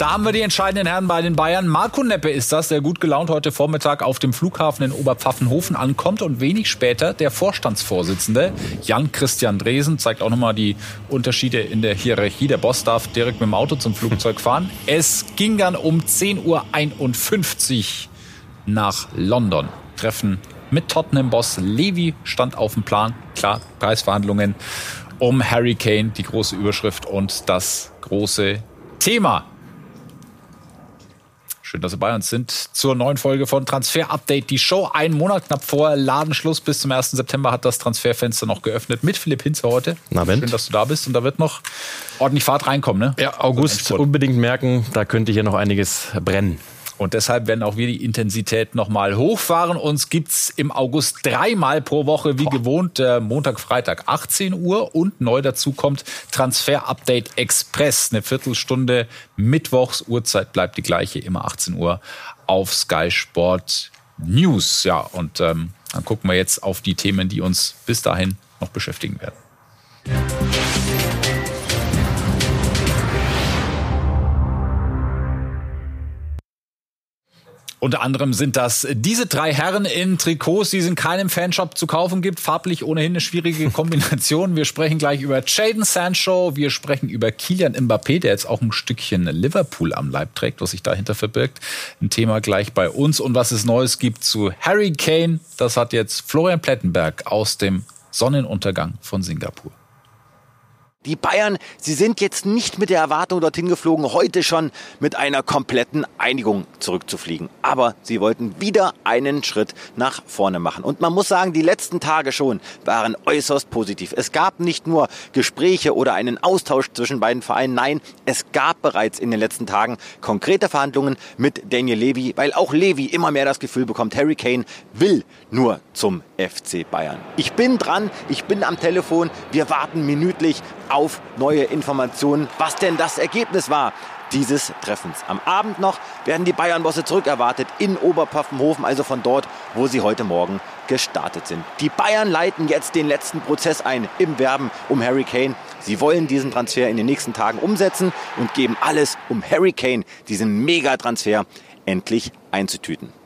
Da haben wir die entscheidenden Herren bei den Bayern. Marco Neppe ist das, der gut gelaunt heute Vormittag auf dem Flughafen in Oberpfaffenhofen ankommt und wenig später der Vorstandsvorsitzende Jan-Christian Dresen zeigt auch nochmal die Unterschiede in der Hierarchie. Der Boss darf direkt mit dem Auto zum Flugzeug fahren. Es ging dann um 10.51 Uhr nach London. Treffen mit Tottenham-Boss Levi stand auf dem Plan. Klar, Preisverhandlungen um Harry Kane, die große Überschrift und das große Thema. Schön, dass Sie bei uns sind zur neuen Folge von Transfer Update. Die Show einen Monat knapp vor Ladenschluss bis zum 1. September hat das Transferfenster noch geöffnet mit Philipp Hinze heute. Na, Schön, dass du da bist und da wird noch ordentlich Fahrt reinkommen. Ne? Ja, August unbedingt merken, da könnte hier noch einiges brennen. Und deshalb werden auch wir die Intensität nochmal hochfahren. Uns gibt's im August dreimal pro Woche, wie Boah. gewohnt, äh, Montag, Freitag 18 Uhr. Und neu dazu kommt Transfer Update Express. Eine Viertelstunde Mittwochs. Uhrzeit bleibt die gleiche, immer 18 Uhr auf Sky Sport News. Ja, und ähm, dann gucken wir jetzt auf die Themen, die uns bis dahin noch beschäftigen werden. Unter anderem sind das diese drei Herren in Trikots, die es in keinem Fanshop zu kaufen gibt. Farblich ohnehin eine schwierige Kombination. Wir sprechen gleich über Jaden Sancho. Wir sprechen über Kilian Mbappé, der jetzt auch ein Stückchen Liverpool am Leib trägt, was sich dahinter verbirgt. Ein Thema gleich bei uns. Und was es Neues gibt zu Harry Kane, das hat jetzt Florian Plettenberg aus dem Sonnenuntergang von Singapur. Die Bayern, sie sind jetzt nicht mit der Erwartung dorthin geflogen, heute schon mit einer kompletten Einigung zurückzufliegen. Aber sie wollten wieder einen Schritt nach vorne machen. Und man muss sagen, die letzten Tage schon waren äußerst positiv. Es gab nicht nur Gespräche oder einen Austausch zwischen beiden Vereinen. Nein, es gab bereits in den letzten Tagen konkrete Verhandlungen mit Daniel Levy, weil auch Levy immer mehr das Gefühl bekommt, Harry Kane will nur zum FC Bayern. Ich bin dran, ich bin am Telefon, wir warten minütlich auf neue Informationen, was denn das Ergebnis war dieses Treffens. Am Abend noch werden die Bayern-Bosse zurückerwartet in Oberpfaffenhofen, also von dort, wo sie heute Morgen gestartet sind. Die Bayern leiten jetzt den letzten Prozess ein im Werben um Harry Kane. Sie wollen diesen Transfer in den nächsten Tagen umsetzen und geben alles, um Harry Kane, diesen Megatransfer, endlich einzutüten.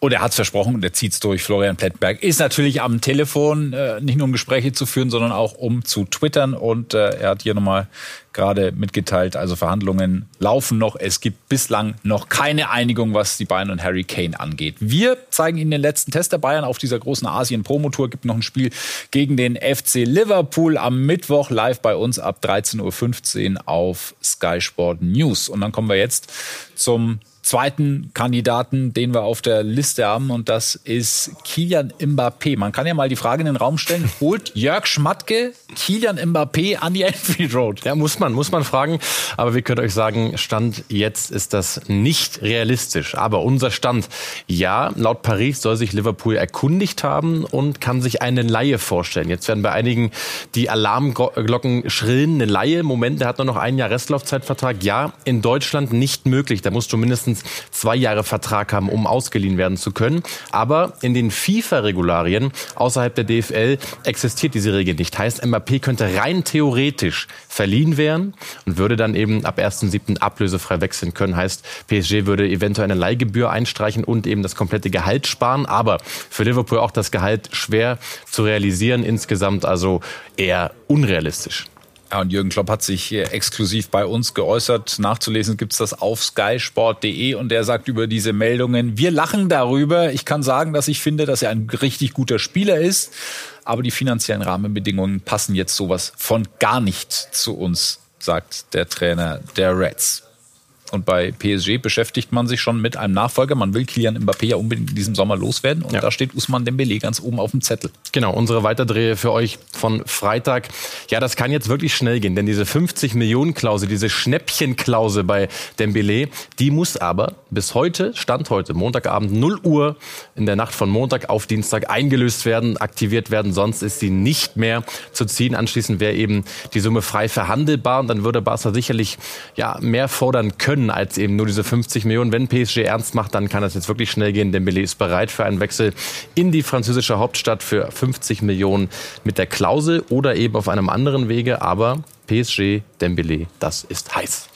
Und er hat es versprochen und er zieht es durch. Florian Plettenberg ist natürlich am Telefon, äh, nicht nur um Gespräche zu führen, sondern auch um zu twittern. Und äh, er hat hier nochmal gerade mitgeteilt, also Verhandlungen laufen noch. Es gibt bislang noch keine Einigung, was die Bayern und Harry Kane angeht. Wir zeigen Ihnen den letzten Test der Bayern auf dieser großen Asien-Promotour. Gibt noch ein Spiel gegen den FC Liverpool am Mittwoch live bei uns ab 13.15 Uhr auf Sky Sport News. Und dann kommen wir jetzt zum zweiten Kandidaten, den wir auf der Liste haben, und das ist Kilian Mbappé. Man kann ja mal die Frage in den Raum stellen: Holt Jörg Schmatke Kilian Mbappé an die Enfield Road? Ja, muss man, muss man fragen. Aber wir können euch sagen, Stand jetzt ist das nicht realistisch. Aber unser Stand, ja, laut Paris soll sich Liverpool erkundigt haben und kann sich eine Laie vorstellen. Jetzt werden bei einigen die Alarmglocken schrillen. Eine Laie, Moment, der hat nur noch ein Jahr Restlaufzeitvertrag. Ja, in Deutschland nicht möglich. Da musst du mindestens mindestens zwei Jahre Vertrag haben, um ausgeliehen werden zu können. Aber in den FIFA-Regularien außerhalb der DFL existiert diese Regel nicht. Heißt, Mbappé könnte rein theoretisch verliehen werden und würde dann eben ab 1.7. ablösefrei wechseln können. Heißt, PSG würde eventuell eine Leihgebühr einstreichen und eben das komplette Gehalt sparen. Aber für Liverpool auch das Gehalt schwer zu realisieren. Insgesamt also eher unrealistisch. Ja, und Jürgen Klopp hat sich exklusiv bei uns geäußert. Nachzulesen gibt's das auf skysport.de und er sagt über diese Meldungen, wir lachen darüber. Ich kann sagen, dass ich finde, dass er ein richtig guter Spieler ist, aber die finanziellen Rahmenbedingungen passen jetzt sowas von gar nicht zu uns, sagt der Trainer der Reds. Und bei PSG beschäftigt man sich schon mit einem Nachfolger. Man will Kilian Mbappé ja unbedingt in diesem Sommer loswerden. Und ja. da steht Usman Dembele ganz oben auf dem Zettel. Genau, unsere Weiterdrehe für euch von Freitag. Ja, das kann jetzt wirklich schnell gehen, denn diese 50 Millionen Klausel, diese Schnäppchenklausel bei Dembele, die muss aber bis heute, Stand heute, Montagabend 0 Uhr in der Nacht von Montag auf Dienstag eingelöst werden, aktiviert werden. Sonst ist sie nicht mehr zu ziehen. Anschließend wäre eben die Summe frei verhandelbar und dann würde Barca sicherlich ja mehr fordern können können als eben nur diese 50 Millionen. Wenn PSG ernst macht, dann kann das jetzt wirklich schnell gehen. Dembélé ist bereit für einen Wechsel in die französische Hauptstadt für 50 Millionen mit der Klausel oder eben auf einem anderen Wege. Aber PSG, Dembélé, das ist heiß.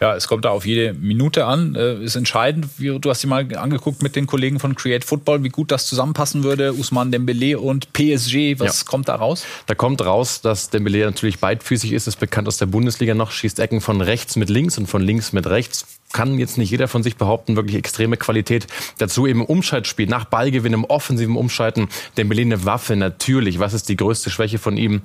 Ja, es kommt da auf jede Minute an. Äh, ist entscheidend. Wie, du hast dir mal angeguckt mit den Kollegen von Create Football, wie gut das zusammenpassen würde. Usman Dembele und PSG. Was ja. kommt da raus? Da kommt raus, dass Dembele natürlich beidfüßig ist. Ist bekannt aus der Bundesliga noch. Schießt Ecken von rechts mit links und von links mit rechts kann jetzt nicht jeder von sich behaupten, wirklich extreme Qualität. Dazu eben Umschaltspiel, nach Ballgewinn, im offensiven Umschalten. Dembele eine Waffe, natürlich. Was ist die größte Schwäche von ihm?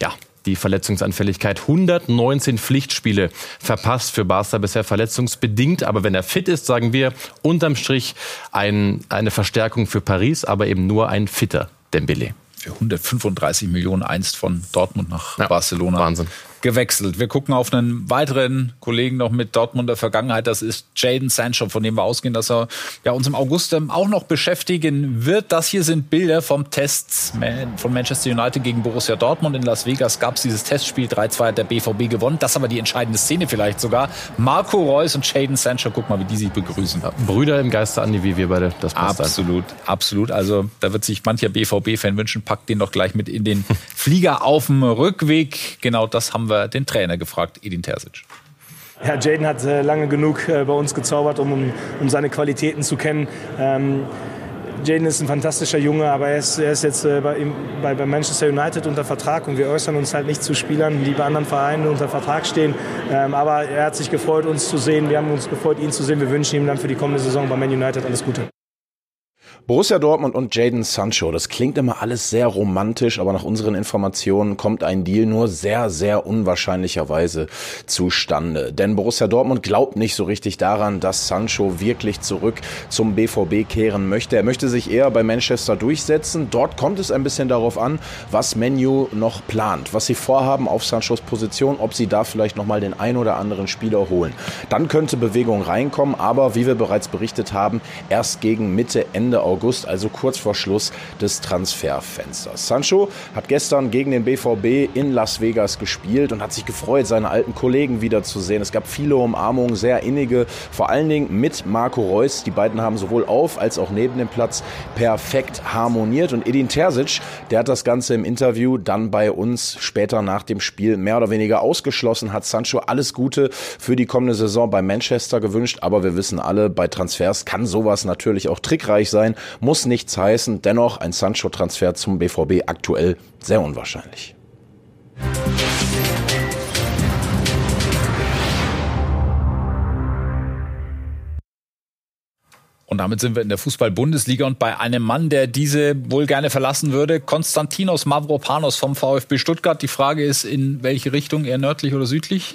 Ja, die Verletzungsanfälligkeit. 119 Pflichtspiele verpasst für Barca bisher verletzungsbedingt. Aber wenn er fit ist, sagen wir unterm Strich ein, eine Verstärkung für Paris, aber eben nur ein fitter Dembele. Für 135 Millionen einst von Dortmund nach ja, Barcelona. Wahnsinn gewechselt. Wir gucken auf einen weiteren Kollegen noch mit Dortmunder Vergangenheit. Das ist Jaden Sancho, von dem wir ausgehen, dass er ja, uns im August ähm, auch noch beschäftigen wird. Das hier sind Bilder vom Test von Manchester United gegen Borussia Dortmund. In Las Vegas gab es dieses Testspiel. 3-2 hat der BVB gewonnen. Das ist aber die entscheidende Szene vielleicht sogar. Marco Reus und Jaden Sancho, guck mal, wie die sich begrüßen. Brüder im Geiste, Andi, wie wir beide. Das passt absolut, halt. absolut. Also da wird sich mancher BVB-Fan wünschen, packt den doch gleich mit in den Flieger auf dem Rückweg. Genau das haben wir wir den Trainer gefragt, Edin Terzic. Ja, Jaden hat äh, lange genug äh, bei uns gezaubert, um, um seine Qualitäten zu kennen. Ähm, Jaden ist ein fantastischer Junge, aber er ist, er ist jetzt äh, bei, bei, bei, Manchester United unter Vertrag und wir äußern uns halt nicht zu Spielern, die bei anderen Vereinen unter Vertrag stehen. Ähm, aber er hat sich gefreut, uns zu sehen. Wir haben uns gefreut, ihn zu sehen. Wir wünschen ihm dann für die kommende Saison bei Man United alles Gute. Borussia Dortmund und Jaden Sancho, das klingt immer alles sehr romantisch, aber nach unseren Informationen kommt ein Deal nur sehr, sehr unwahrscheinlicherweise zustande. Denn Borussia Dortmund glaubt nicht so richtig daran, dass Sancho wirklich zurück zum BVB kehren möchte. Er möchte sich eher bei Manchester durchsetzen. Dort kommt es ein bisschen darauf an, was Menu noch plant, was sie vorhaben auf Sanchos Position, ob sie da vielleicht nochmal den ein oder anderen Spieler holen. Dann könnte Bewegung reinkommen, aber wie wir bereits berichtet haben, erst gegen Mitte, Ende August August, also kurz vor Schluss des Transferfensters. Sancho hat gestern gegen den BVB in Las Vegas gespielt und hat sich gefreut, seine alten Kollegen wiederzusehen. Es gab viele Umarmungen, sehr innige, vor allen Dingen mit Marco Reus. Die beiden haben sowohl auf als auch neben dem Platz perfekt harmoniert. Und Edin Terzic, der hat das Ganze im Interview dann bei uns später nach dem Spiel mehr oder weniger ausgeschlossen, hat Sancho alles Gute für die kommende Saison bei Manchester gewünscht. Aber wir wissen alle, bei Transfers kann sowas natürlich auch trickreich sein muss nichts heißen. Dennoch ein Sancho-Transfer zum BVB aktuell sehr unwahrscheinlich. Und damit sind wir in der Fußball-Bundesliga und bei einem Mann, der diese wohl gerne verlassen würde, Konstantinos Mavropanos vom VfB Stuttgart. Die Frage ist, in welche Richtung, eher nördlich oder südlich?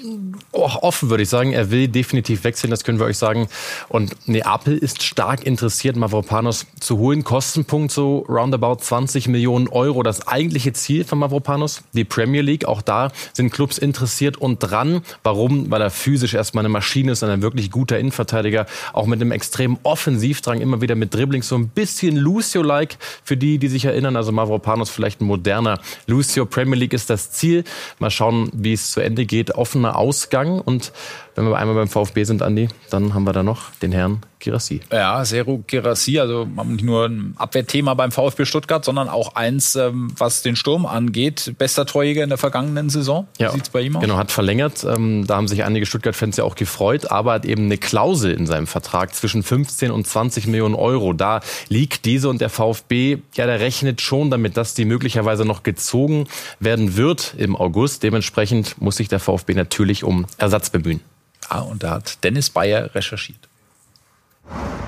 Oh, offen würde ich sagen. Er will definitiv wechseln, das können wir euch sagen. Und Neapel ist stark interessiert, Mavropanos zu holen. Kostenpunkt so roundabout 20 Millionen Euro. Das eigentliche Ziel von Mavropanos, die Premier League. Auch da sind Clubs interessiert und dran. Warum? Weil er physisch erstmal eine Maschine ist, ein wirklich guter Innenverteidiger, auch mit einem extrem offensiven Offensivdrang, immer wieder mit Dribblings, so ein bisschen Lucio-like für die, die sich erinnern. Also Mavropanos vielleicht ein moderner Lucio. Premier League ist das Ziel. Mal schauen, wie es zu Ende geht. Offener Ausgang und wenn wir einmal beim VfB sind, Andi, dann haben wir da noch den Herrn Girassi. Ja, Seru Girassi, also nicht nur ein Abwehrthema beim VfB Stuttgart, sondern auch eins, ähm, was den Sturm angeht. Bester Torjäger in der vergangenen Saison. Wie ja, sieht's bei ihm aus? Genau, hat verlängert. Ähm, da haben sich einige Stuttgart-Fans ja auch gefreut, aber hat eben eine Klausel in seinem Vertrag zwischen 15 und 20 Millionen Euro. Da liegt diese und der VfB, ja, der rechnet schon damit, dass die möglicherweise noch gezogen werden wird im August. Dementsprechend muss sich der VfB natürlich um Ersatz bemühen. Ah, und da hat Dennis Bayer recherchiert.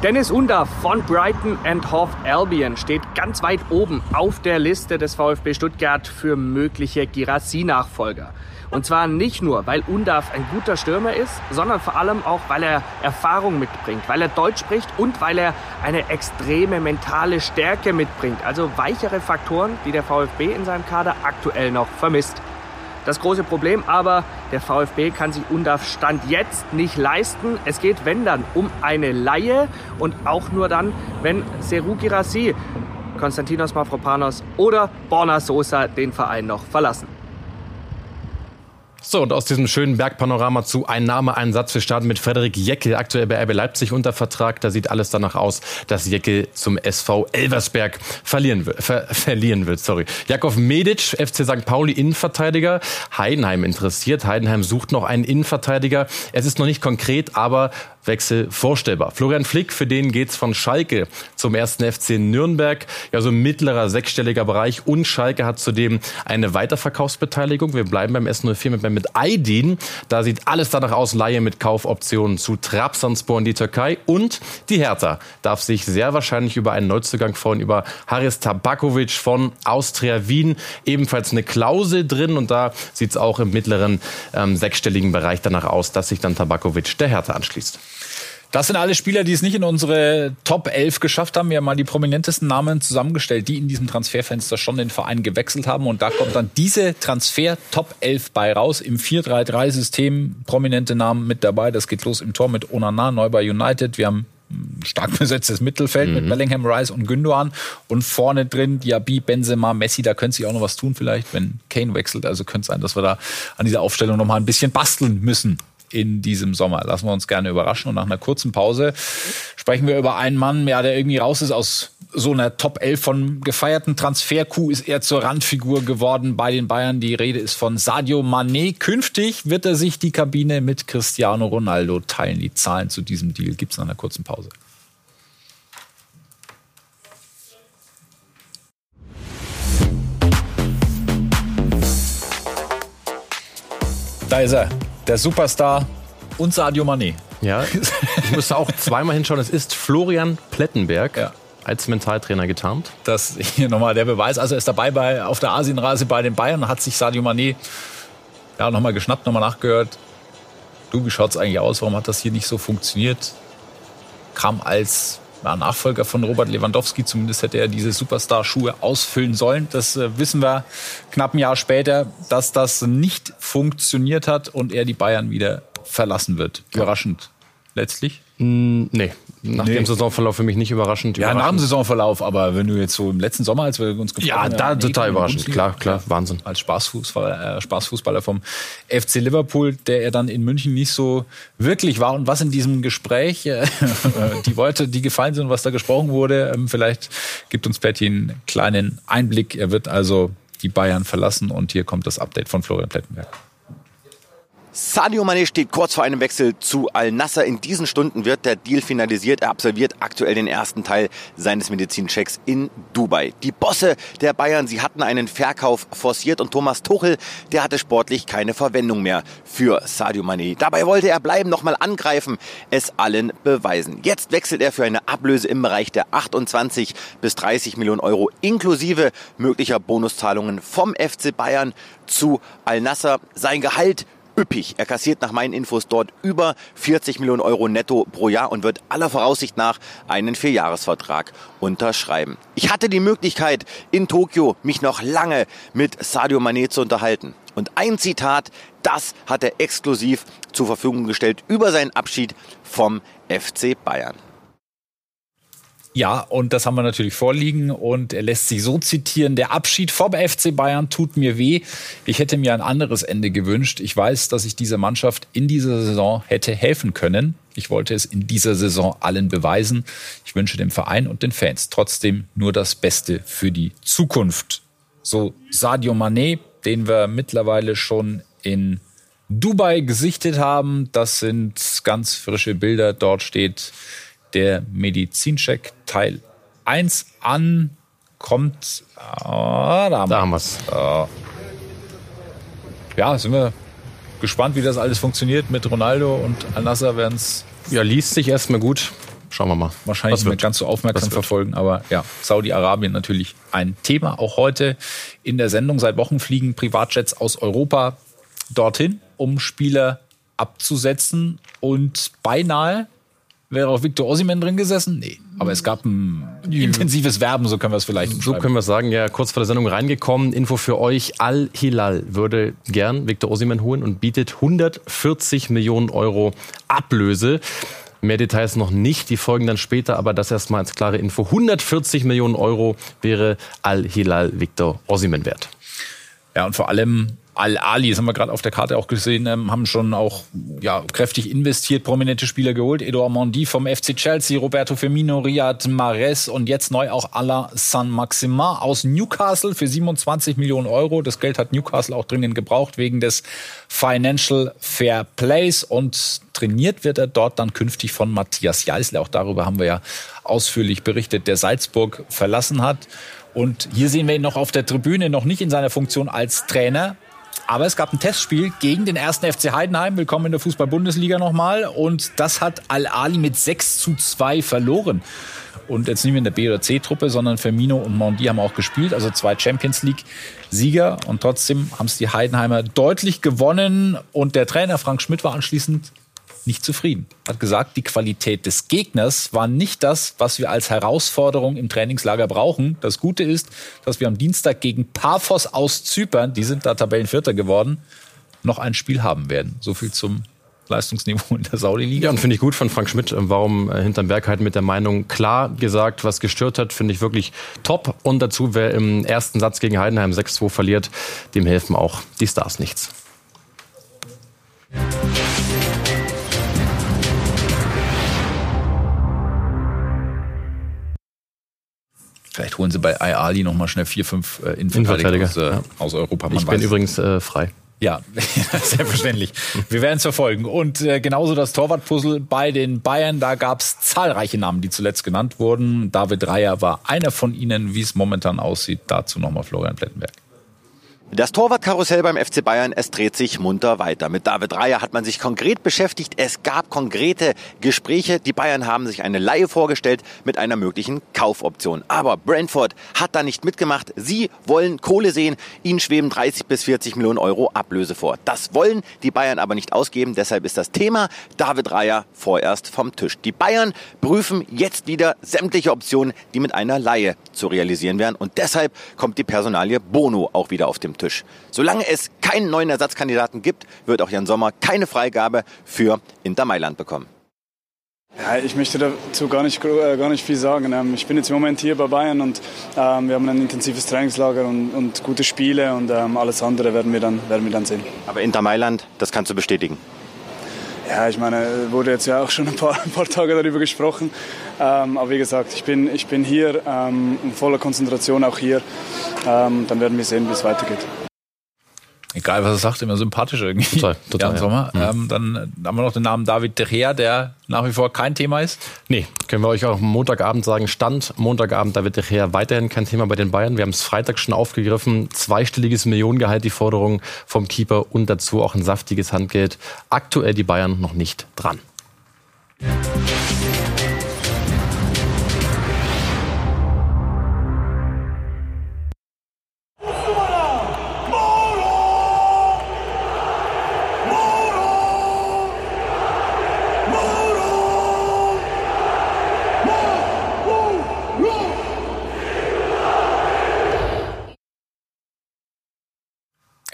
Dennis Under von Brighton and Hove Albion steht ganz weit oben auf der Liste des VfB Stuttgart für mögliche Girassi-Nachfolger. Und zwar nicht nur, weil Undav ein guter Stürmer ist, sondern vor allem auch, weil er Erfahrung mitbringt, weil er Deutsch spricht und weil er eine extreme mentale Stärke mitbringt. Also weichere Faktoren, die der VfB in seinem Kader aktuell noch vermisst. Das große Problem aber, der VfB kann sich Undav Stand jetzt nicht leisten. Es geht, wenn dann, um eine Laie und auch nur dann, wenn Seru Girassi, Konstantinos Mavropanos oder Borna Sosa den Verein noch verlassen. So, und aus diesem schönen Bergpanorama zu ein Name, ein Satz. Wir starten mit Frederik Jeckel, aktuell bei RB Leipzig unter Vertrag. Da sieht alles danach aus, dass Jeckel zum SV Elversberg verlieren wird, ver verlieren wird. Sorry. Jakov Medic, FC St. Pauli Innenverteidiger. Heidenheim interessiert. Heidenheim sucht noch einen Innenverteidiger. Es ist noch nicht konkret, aber Wechsel vorstellbar. Florian Flick, für den geht's von Schalke zum ersten FC Nürnberg. Ja, so mittlerer sechsstelliger Bereich. Und Schalke hat zudem eine Weiterverkaufsbeteiligung. Wir bleiben beim S04 mit, mit Aydin. Da sieht alles danach aus, Laie mit Kaufoptionen zu Trabzonspor in die Türkei. Und die Hertha darf sich sehr wahrscheinlich über einen Neuzugang freuen, über Haris Tabakovic von Austria Wien. Ebenfalls eine Klausel drin. Und da sieht's auch im mittleren ähm, sechsstelligen Bereich danach aus, dass sich dann Tabakovic der Hertha anschließt. Das sind alle Spieler, die es nicht in unsere Top 11 geschafft haben. Wir haben mal die prominentesten Namen zusammengestellt, die in diesem Transferfenster schon den Verein gewechselt haben. Und da kommt dann diese Transfer Top 11 bei raus. Im 4-3-3-System prominente Namen mit dabei. Das geht los im Tor mit Onana, neu bei United. Wir haben stark besetztes Mittelfeld mhm. mit Bellingham, Rice und Gündogan und vorne drin Diaby, Benzema, Messi, da könnte sich auch noch was tun vielleicht, wenn Kane wechselt. Also könnte es sein, dass wir da an dieser Aufstellung noch mal ein bisschen basteln müssen in diesem Sommer. Lassen wir uns gerne überraschen. Und nach einer kurzen Pause sprechen wir über einen Mann, ja, der irgendwie raus ist aus so einer Top 11 von gefeierten Transfer-Coup ist er zur Randfigur geworden bei den Bayern. Die Rede ist von Sadio Mané. Künftig wird er sich die Kabine mit Cristiano Ronaldo teilen. Die Zahlen zu diesem Deal gibt es nach einer kurzen Pause. Da ist er, der Superstar und Sadio Mané. Ja, ich musste auch zweimal hinschauen. Es ist Florian Plettenberg. Ja als Mentaltrainer getarnt. Das hier nochmal der Beweis. Also er ist dabei bei, auf der Asienreise bei den Bayern, hat sich Sadio Mané ja, nochmal geschnappt, nochmal nachgehört. Du, wie schaut es eigentlich aus? Warum hat das hier nicht so funktioniert? Kam als ja, Nachfolger von Robert Lewandowski, zumindest hätte er diese Superstar-Schuhe ausfüllen sollen. Das äh, wissen wir knapp ein Jahr später, dass das nicht funktioniert hat und er die Bayern wieder verlassen wird. Überraschend letztlich. Mm, nee, nach nee. dem Saisonverlauf für mich nicht überraschend. Ja, überraschend. nach dem Saisonverlauf, aber wenn du jetzt so im letzten Sommer, als wir uns gefragt haben. Ja, da nee, total überraschend, klar, klar, Wahnsinn. Als Spaßfußballer, äh, Spaßfußballer vom FC Liverpool, der er dann in München nicht so wirklich war. Und was in diesem Gespräch, äh, die Worte, die gefallen sind, was da gesprochen wurde, ähm, vielleicht gibt uns Patty einen kleinen Einblick. Er wird also die Bayern verlassen und hier kommt das Update von Florian Plettenberg. Sadio Mane steht kurz vor einem Wechsel zu Al-Nasser. In diesen Stunden wird der Deal finalisiert. Er absolviert aktuell den ersten Teil seines Medizinchecks in Dubai. Die Bosse der Bayern, sie hatten einen Verkauf forciert und Thomas Tuchel, der hatte sportlich keine Verwendung mehr für Sadio Mane. Dabei wollte er bleiben, nochmal angreifen, es allen beweisen. Jetzt wechselt er für eine Ablöse im Bereich der 28 bis 30 Millionen Euro inklusive möglicher Bonuszahlungen vom FC Bayern zu Al-Nasser. Sein Gehalt üppig. Er kassiert nach meinen Infos dort über 40 Millionen Euro netto pro Jahr und wird aller Voraussicht nach einen Vierjahresvertrag unterschreiben. Ich hatte die Möglichkeit, in Tokio mich noch lange mit Sadio Mané zu unterhalten. Und ein Zitat, das hat er exklusiv zur Verfügung gestellt über seinen Abschied vom FC Bayern. Ja, und das haben wir natürlich vorliegen und er lässt sich so zitieren, der Abschied vom FC Bayern tut mir weh. Ich hätte mir ein anderes Ende gewünscht. Ich weiß, dass ich dieser Mannschaft in dieser Saison hätte helfen können. Ich wollte es in dieser Saison allen beweisen. Ich wünsche dem Verein und den Fans trotzdem nur das Beste für die Zukunft. So Sadio Mané, den wir mittlerweile schon in Dubai gesichtet haben. Das sind ganz frische Bilder. Dort steht der Medizincheck Teil 1 an. Kommt. Ah, da haben, wir es. Äh, ja, sind wir gespannt, wie das alles funktioniert mit Ronaldo und Al-Nasser werden es. Ja, liest sich erstmal gut. Schauen wir mal. Wahrscheinlich nicht ganz so aufmerksam verfolgen, aber ja, Saudi-Arabien natürlich ein Thema. Auch heute in der Sendung seit Wochen fliegen Privatjets aus Europa dorthin, um Spieler abzusetzen und beinahe Wäre auch Victor Ossiman drin gesessen? Nee. Aber es gab ein intensives Werben, so können wir es vielleicht So können wir es sagen, ja, kurz vor der Sendung reingekommen. Info für euch. Al-Hilal würde gern Victor Ossiman holen und bietet 140 Millionen Euro Ablöse. Mehr Details noch nicht, die folgen dann später, aber das erstmal als klare Info. 140 Millionen Euro wäre Al-Hilal Victor Ossiman wert. Ja, und vor allem Al-Ali, das haben wir gerade auf der Karte auch gesehen, ähm, haben schon auch ja, kräftig investiert, prominente Spieler geholt. Edouard Mondi vom FC Chelsea, Roberto Firmino, Riyad Mahrez und jetzt neu auch Alain Saint-Maximin aus Newcastle für 27 Millionen Euro. Das Geld hat Newcastle auch dringend gebraucht wegen des Financial Fair Plays und trainiert wird er dort dann künftig von Matthias Jeißle. Auch darüber haben wir ja ausführlich berichtet, der Salzburg verlassen hat. Und hier sehen wir ihn noch auf der Tribüne, noch nicht in seiner Funktion als Trainer, aber es gab ein Testspiel gegen den ersten FC Heidenheim. Willkommen in der Fußball-Bundesliga nochmal. Und das hat Al-Ali mit 6 zu 2 verloren. Und jetzt nicht mehr in der B- oder C-Truppe, sondern Firmino und Mondi haben auch gespielt. Also zwei Champions League-Sieger. Und trotzdem haben es die Heidenheimer deutlich gewonnen. Und der Trainer Frank Schmidt war anschließend nicht zufrieden. Hat gesagt, die Qualität des Gegners war nicht das, was wir als Herausforderung im Trainingslager brauchen. Das Gute ist, dass wir am Dienstag gegen Paphos aus Zypern, die sind da Tabellenvierter geworden, noch ein Spiel haben werden. So viel zum Leistungsniveau in der Saudi-Liga. Ja, und finde ich gut von Frank Schmidt, warum äh, hinterm Berg halt mit der Meinung klar gesagt, was gestört hat, finde ich wirklich top. Und dazu, wer im ersten Satz gegen Heidenheim 6-2 verliert, dem helfen auch die Stars nichts. Vielleicht holen sie bei Ali noch mal schnell vier, fünf äh, Innenverteidiger aus, äh, ja. aus, Europa. Man ich bin übrigens äh, frei. Ja, selbstverständlich. Wir werden es verfolgen. Und äh, genauso das Torwartpuzzle bei den Bayern. Da gab es zahlreiche Namen, die zuletzt genannt wurden. David Reier war einer von ihnen. Wie es momentan aussieht, dazu nochmal Florian Plettenberg. Das Torwartkarussell beim FC Bayern, es dreht sich munter weiter. Mit David Reier hat man sich konkret beschäftigt. Es gab konkrete Gespräche. Die Bayern haben sich eine Laie vorgestellt mit einer möglichen Kaufoption. Aber Brentford hat da nicht mitgemacht. Sie wollen Kohle sehen. Ihnen schweben 30 bis 40 Millionen Euro Ablöse vor. Das wollen die Bayern aber nicht ausgeben. Deshalb ist das Thema David Reier vorerst vom Tisch. Die Bayern prüfen jetzt wieder sämtliche Optionen, die mit einer Laie zu realisieren wären. Und deshalb kommt die Personalie Bono auch wieder auf dem Tisch. Solange es keinen neuen Ersatzkandidaten gibt, wird auch Jan Sommer keine Freigabe für Inter Mailand bekommen. Ja, ich möchte dazu gar nicht, äh, gar nicht viel sagen. Ähm, ich bin jetzt im Moment hier bei Bayern und ähm, wir haben ein intensives Trainingslager und, und gute Spiele und ähm, alles andere werden wir, dann, werden wir dann sehen. Aber Inter Mailand, das kannst du bestätigen? Ja, ich meine, wurde jetzt ja auch schon ein paar, ein paar Tage darüber gesprochen. Ähm, aber wie gesagt, ich bin, ich bin hier ähm, in voller Konzentration auch hier. Ähm, dann werden wir sehen, wie es weitergeht. Egal, was er sagt, immer sympathisch irgendwie. Total, total. Ja, Sommer. Ja. Ähm, dann haben wir noch den Namen David De Gea, der nach wie vor kein Thema ist. Nee, können wir euch auch Montagabend sagen. Stand Montagabend David De Gea weiterhin kein Thema bei den Bayern. Wir haben es Freitag schon aufgegriffen. Zweistelliges Millionengehalt, die Forderung vom Keeper und dazu auch ein saftiges Handgeld. Aktuell die Bayern noch nicht dran.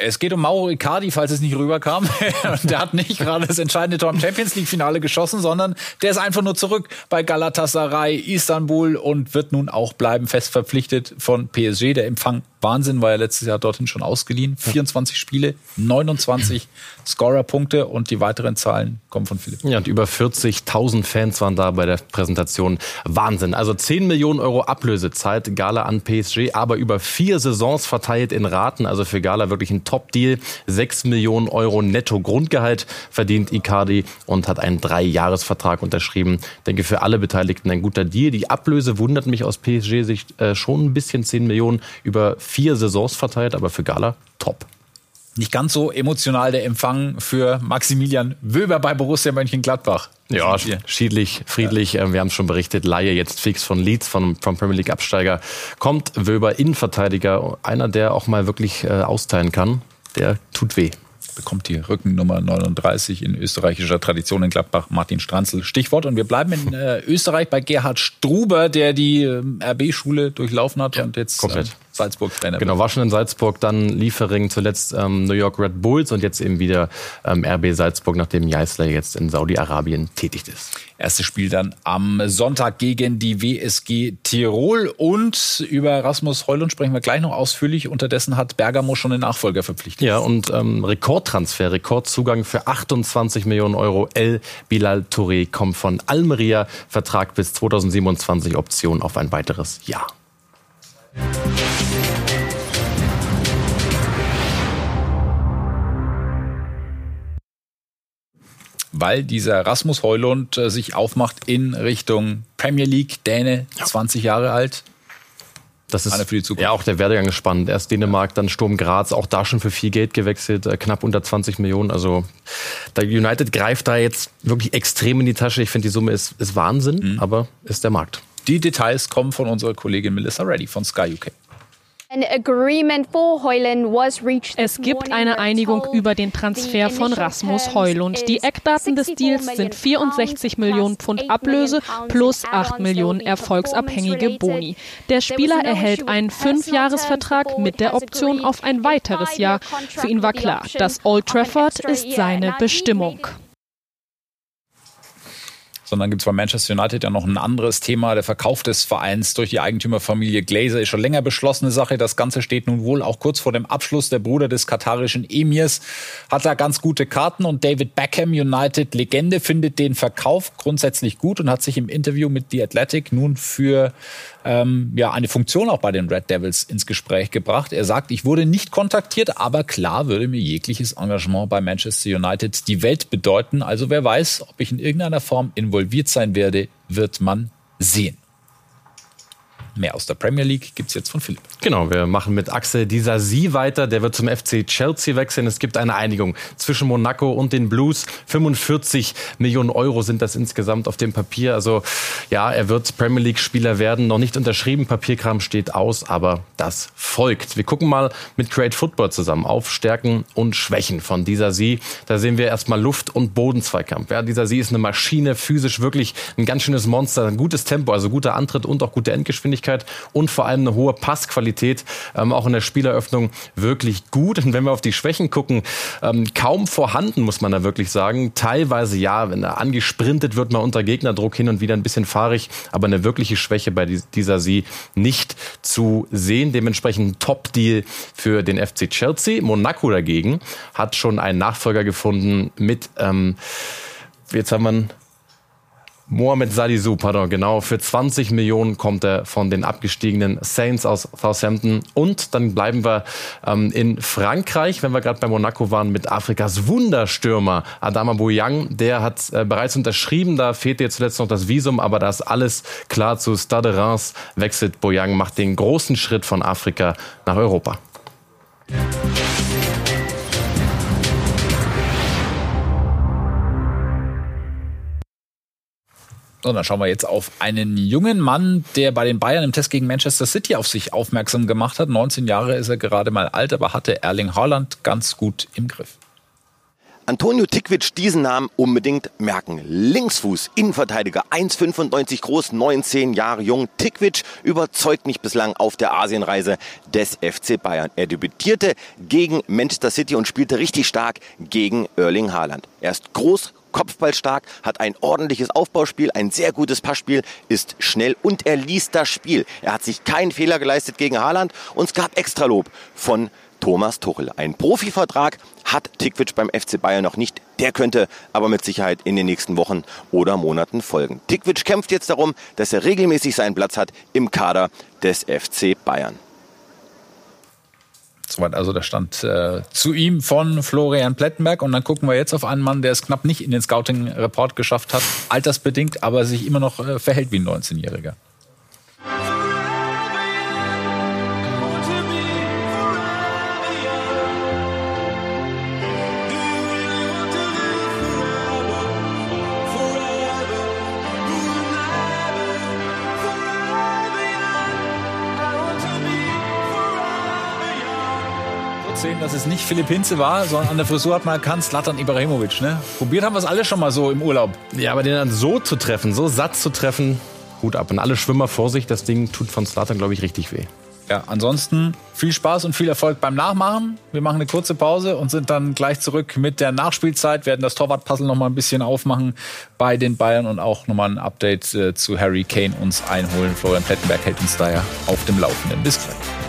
Es geht um Mauro Icardi, falls es nicht rüberkam. der hat nicht gerade das entscheidende Tor im Champions League Finale geschossen, sondern der ist einfach nur zurück bei Galatasaray Istanbul und wird nun auch bleiben, fest verpflichtet von PSG. Der Empfang Wahnsinn, war ja letztes Jahr dorthin schon ausgeliehen. 24 Spiele, 29 Scorer-Punkte und die weiteren Zahlen kommen von Philipp. Ja, und über 40.000 Fans waren da bei der Präsentation. Wahnsinn. Also 10 Millionen Euro Ablösezeit, Gala an PSG, aber über vier Saisons verteilt in Raten. Also für Gala wirklich ein Top-Deal. 6 Millionen Euro netto Grundgehalt verdient Icardi und hat einen Drei-Jahres-Vertrag unterschrieben. Ich denke, für alle Beteiligten ein guter Deal. Die Ablöse wundert mich aus PSG-Sicht äh, schon ein bisschen. 10 Millionen über vier Saisons verteilt, aber für Gala top. Nicht ganz so emotional der Empfang für Maximilian Wöber bei Borussia Mönchengladbach. Ja, schiedlich, friedlich. Ja. Ähm, wir haben es schon berichtet. Laie jetzt fix von Leeds, vom, vom Premier League Absteiger. Kommt Wöber Innenverteidiger. Einer, der auch mal wirklich äh, austeilen kann. Der tut weh bekommt die Rückennummer 39 in österreichischer Tradition in Gladbach, Martin Stranzl. Stichwort. Und wir bleiben in äh, Österreich bei Gerhard Struber, der die äh, RB-Schule durchlaufen hat ja, und jetzt komplett. Salzburg-Trainer. Genau, war schon in Salzburg, dann Liefering, zuletzt ähm, New York Red Bulls und jetzt eben wieder ähm, RB Salzburg, nachdem Geisler jetzt in Saudi-Arabien tätig ist. Erstes Spiel dann am Sonntag gegen die WSG Tirol und über Rasmus Heulund sprechen wir gleich noch ausführlich. Unterdessen hat Bergamo schon den Nachfolger verpflichtet. Ja, und ähm, Rekordtransfer, Rekordzugang für 28 Millionen Euro. El Bilal Touré kommt von Almeria, Vertrag bis 2027, Option auf ein weiteres Jahr. Weil dieser Rasmus Heulund äh, sich aufmacht in Richtung Premier League, Däne, ja. 20 Jahre alt. Das ist für die Zukunft. ja auch der Werdegang ist spannend. Erst Dänemark, dann Sturm Graz, auch da schon für viel Geld gewechselt, äh, knapp unter 20 Millionen. Also der United greift da jetzt wirklich extrem in die Tasche. Ich finde, die Summe ist, ist Wahnsinn, mhm. aber ist der Markt. Die Details kommen von unserer Kollegin Melissa Reddy von Sky UK. Es gibt eine Einigung über den Transfer von Rasmus Heulund. Die Eckdaten des Deals sind 64 Millionen Pfund Ablöse plus 8 Millionen erfolgsabhängige Boni. Der Spieler erhält einen Fünfjahresvertrag mit der Option auf ein weiteres Jahr. Für ihn war klar, dass Old Trafford ist seine Bestimmung sondern gibt es bei Manchester United ja noch ein anderes Thema. Der Verkauf des Vereins durch die Eigentümerfamilie Glazer ist schon länger beschlossene Sache. Das Ganze steht nun wohl auch kurz vor dem Abschluss. Der Bruder des katarischen Emirs hat da ganz gute Karten und David Beckham, United-Legende, findet den Verkauf grundsätzlich gut und hat sich im Interview mit The Athletic nun für ähm, ja, eine Funktion auch bei den Red Devils ins Gespräch gebracht. Er sagt, ich wurde nicht kontaktiert, aber klar würde mir jegliches Engagement bei Manchester United die Welt bedeuten. Also wer weiß, ob ich in irgendeiner Form involviert sein werde, wird man sehen. Mehr aus der Premier League gibt es jetzt von Philipp. Genau, wir machen mit Axel Disasi weiter. Der wird zum FC Chelsea wechseln. Es gibt eine Einigung zwischen Monaco und den Blues. 45 Millionen Euro sind das insgesamt auf dem Papier. Also ja, er wird Premier League-Spieler werden. Noch nicht unterschrieben, Papierkram steht aus, aber das folgt. Wir gucken mal mit Create Football zusammen auf Stärken und Schwächen von Disasi. Da sehen wir erstmal Luft- und Bodenzweikampf. Ja, Disasi ist eine Maschine, physisch wirklich ein ganz schönes Monster, ein gutes Tempo, also guter Antritt und auch gute Endgeschwindigkeit. Geschwindigkeit und vor allem eine hohe Passqualität, ähm, auch in der Spieleröffnung wirklich gut. Und wenn wir auf die Schwächen gucken, ähm, kaum vorhanden, muss man da wirklich sagen. Teilweise ja, wenn er angesprintet wird, mal unter Gegnerdruck hin und wieder ein bisschen fahrig, aber eine wirkliche Schwäche bei dieser Sie nicht zu sehen. Dementsprechend Top-Deal für den FC Chelsea. Monaco dagegen hat schon einen Nachfolger gefunden mit, ähm, jetzt haben wir Mohamed Salizou, pardon, genau. Für 20 Millionen kommt er von den abgestiegenen Saints aus Southampton. Und dann bleiben wir ähm, in Frankreich, wenn wir gerade bei Monaco waren, mit Afrikas Wunderstürmer Adama Bouyang. Der hat äh, bereits unterschrieben, da fehlt jetzt zuletzt noch das Visum, aber da ist alles klar zu Stade Reims. Wechselt Bouyang, macht den großen Schritt von Afrika nach Europa. So, dann schauen wir jetzt auf einen jungen Mann, der bei den Bayern im Test gegen Manchester City auf sich aufmerksam gemacht hat. 19 Jahre ist er gerade mal alt, aber hatte Erling Haaland ganz gut im Griff. Antonio Tikvic diesen Namen unbedingt merken. Linksfuß, Innenverteidiger, 1,95 groß, 19 Jahre jung. Tikvic überzeugt mich bislang auf der Asienreise des FC Bayern. Er debütierte gegen Manchester City und spielte richtig stark gegen Erling Haaland. Er ist groß, kopfballstark, hat ein ordentliches Aufbauspiel, ein sehr gutes Passspiel, ist schnell und er liest das Spiel. Er hat sich keinen Fehler geleistet gegen Haaland und es gab Extralob von Thomas Tuchel. Ein Profivertrag hat Tikvic beim FC Bayern noch nicht. Der könnte aber mit Sicherheit in den nächsten Wochen oder Monaten folgen. Tikvic kämpft jetzt darum, dass er regelmäßig seinen Platz hat im Kader des FC Bayern. Soweit also der Stand äh, zu ihm von Florian Plettenberg. Und dann gucken wir jetzt auf einen Mann, der es knapp nicht in den Scouting-Report geschafft hat, altersbedingt, aber sich immer noch äh, verhält wie ein 19-Jähriger. Sehen, dass es nicht Philipp Hinze war, sondern an der Frisur hat man erkannt, Slatan Ibrahimovic. Ne? Probiert haben wir es alle schon mal so im Urlaub. Ja, aber den dann so zu treffen, so satt zu treffen, Hut ab. Und alle Schwimmer vor sich, das Ding tut von Slatan, glaube ich, richtig weh. Ja, ansonsten viel Spaß und viel Erfolg beim Nachmachen. Wir machen eine kurze Pause und sind dann gleich zurück mit der Nachspielzeit, werden das Torwart-Puzzle noch mal ein bisschen aufmachen bei den Bayern und auch noch mal ein Update äh, zu Harry Kane uns einholen. Florian Plettenberg hält uns da ja auf dem Laufenden. Bis gleich.